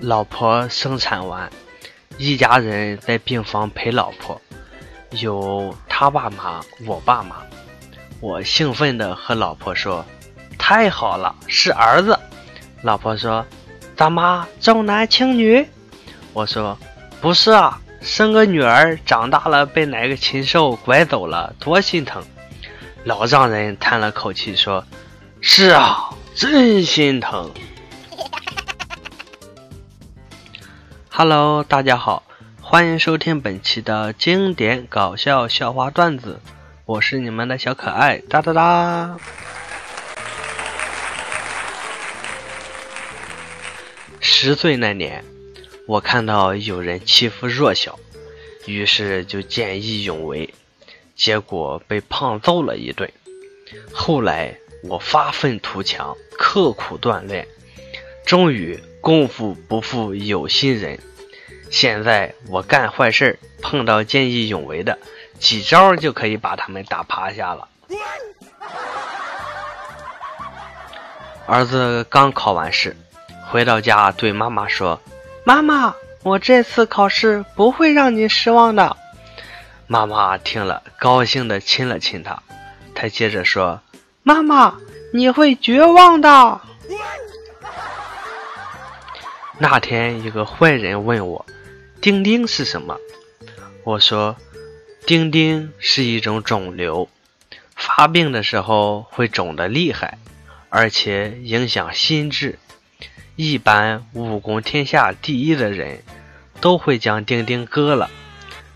老婆生产完，一家人在病房陪老婆，有他爸妈，我爸妈。我兴奋地和老婆说：“太好了，是儿子。”老婆说：“咱妈重男轻女。”我说：“不是啊，生个女儿长大了被哪个禽兽拐走了，多心疼。”老丈人叹了口气说：“是啊，真心疼。” Hello，大家好，欢迎收听本期的经典搞笑笑话段子，我是你们的小可爱哒哒哒。十岁那年，我看到有人欺负弱小，于是就见义勇为，结果被胖揍了一顿。后来我发愤图强，刻苦锻炼，终于功夫不负有心人。现在我干坏事碰到见义勇为的，几招就可以把他们打趴下了。儿子刚考完试，回到家对妈妈说：“妈妈，我这次考试不会让你失望的。”妈妈听了，高兴的亲了亲他。他接着说：“妈妈，你会绝望的。”那天，一个坏人问我。钉钉是什么？我说，钉钉是一种肿瘤，发病的时候会肿得厉害，而且影响心智。一般武功天下第一的人，都会将钉钉割了，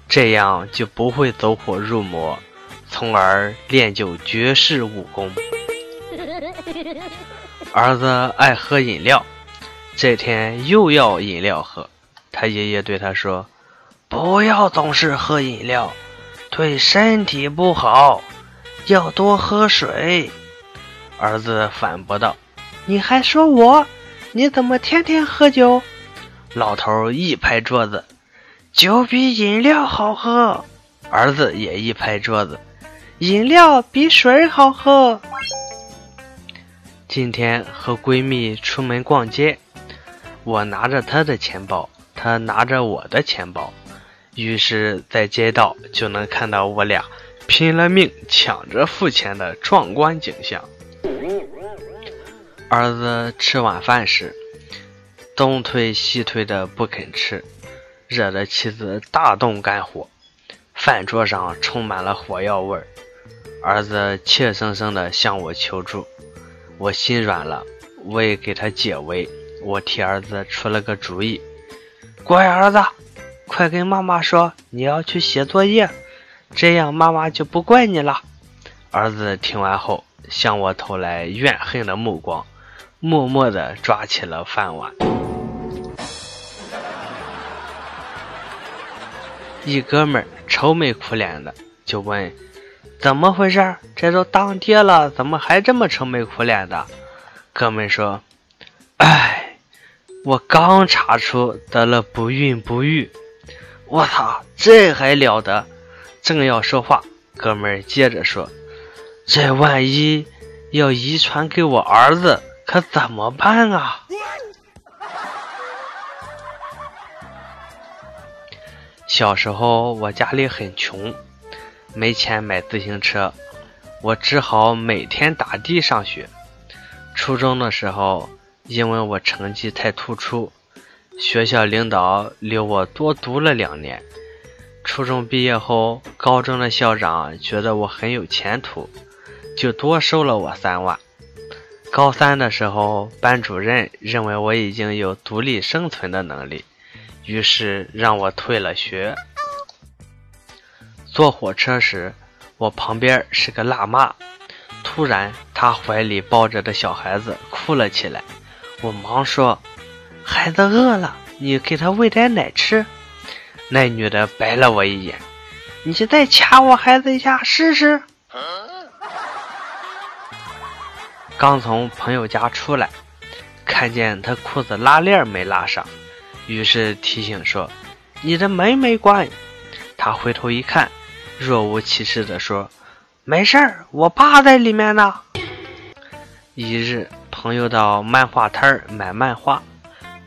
这样就不会走火入魔，从而练就绝世武功。儿子爱喝饮料，这天又要饮料喝。他爷爷对他说：“不要总是喝饮料，对身体不好，要多喝水。”儿子反驳道：“你还说我？你怎么天天喝酒？”老头一拍桌子：“酒比饮料好喝。”儿子也一拍桌子：“饮料比水好喝。”今天和闺蜜出门逛街，我拿着她的钱包。他拿着我的钱包，于是，在街道就能看到我俩拼了命抢着付钱的壮观景象。儿子吃晚饭时，东推西推的不肯吃，惹得妻子大动肝火，饭桌上充满了火药味儿。儿子怯生生地向我求助，我心软了，为给他解围，我替儿子出了个主意。乖儿子，快跟妈妈说你要去写作业，这样妈妈就不怪你了。儿子听完后，向我投来怨恨的目光，默默地抓起了饭碗。一哥们愁眉苦脸的，就问：“怎么回事？这都当爹了，怎么还这么愁眉苦脸的？”哥们说：“哎。”我刚查出得了不孕不育，我操，这还了得！正要说话，哥们儿接着说：“这万一要遗传给我儿子，可怎么办啊？”小时候我家里很穷，没钱买自行车，我只好每天打的上学。初中的时候。因为我成绩太突出，学校领导留我多读了两年。初中毕业后，高中的校长觉得我很有前途，就多收了我三万。高三的时候，班主任认为我已经有独立生存的能力，于是让我退了学。坐火车时，我旁边是个辣妈，突然她怀里抱着的小孩子哭了起来。我忙说：“孩子饿了，你给他喂点奶吃。”那女的白了我一眼：“你再掐我孩子一下试试。”刚从朋友家出来，看见他裤子拉链没拉上，于是提醒说：“你的门没关。”他回头一看，若无其事地说：“没事儿，我爸在里面呢。”一日。朋友到漫画摊儿买漫画，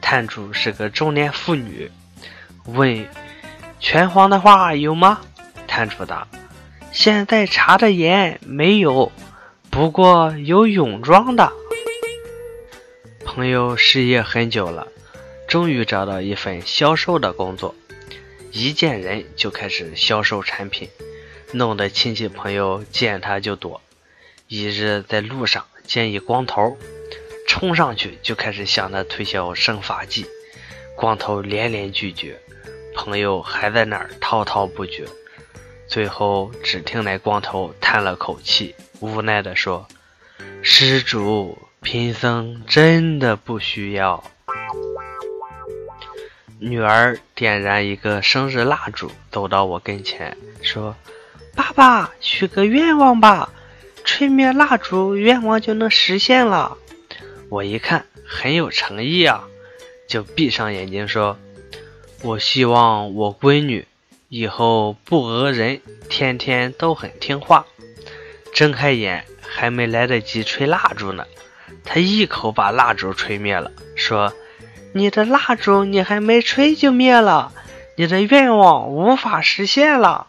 摊主是个中年妇女，问：“拳皇的画有吗？”摊主答：“现在查的严，没有，不过有泳装的。”朋友失业很久了，终于找到一份销售的工作，一见人就开始销售产品，弄得亲戚朋友见他就躲。一日在路上见一光头，冲上去就开始向他推销生发剂，光头连连拒绝，朋友还在那儿滔滔不绝。最后只听那光头叹了口气，无奈地说：“施主。”贫僧真的不需要。女儿点燃一个生日蜡烛，走到我跟前说：“爸爸，许个愿望吧，吹灭蜡烛，愿望就能实现了。”我一看很有诚意啊，就闭上眼睛说：“我希望我闺女以后不讹人，天天都很听话。”睁开眼还没来得及吹蜡烛呢。他一口把蜡烛吹灭了，说：“你的蜡烛你还没吹就灭了，你的愿望无法实现了。”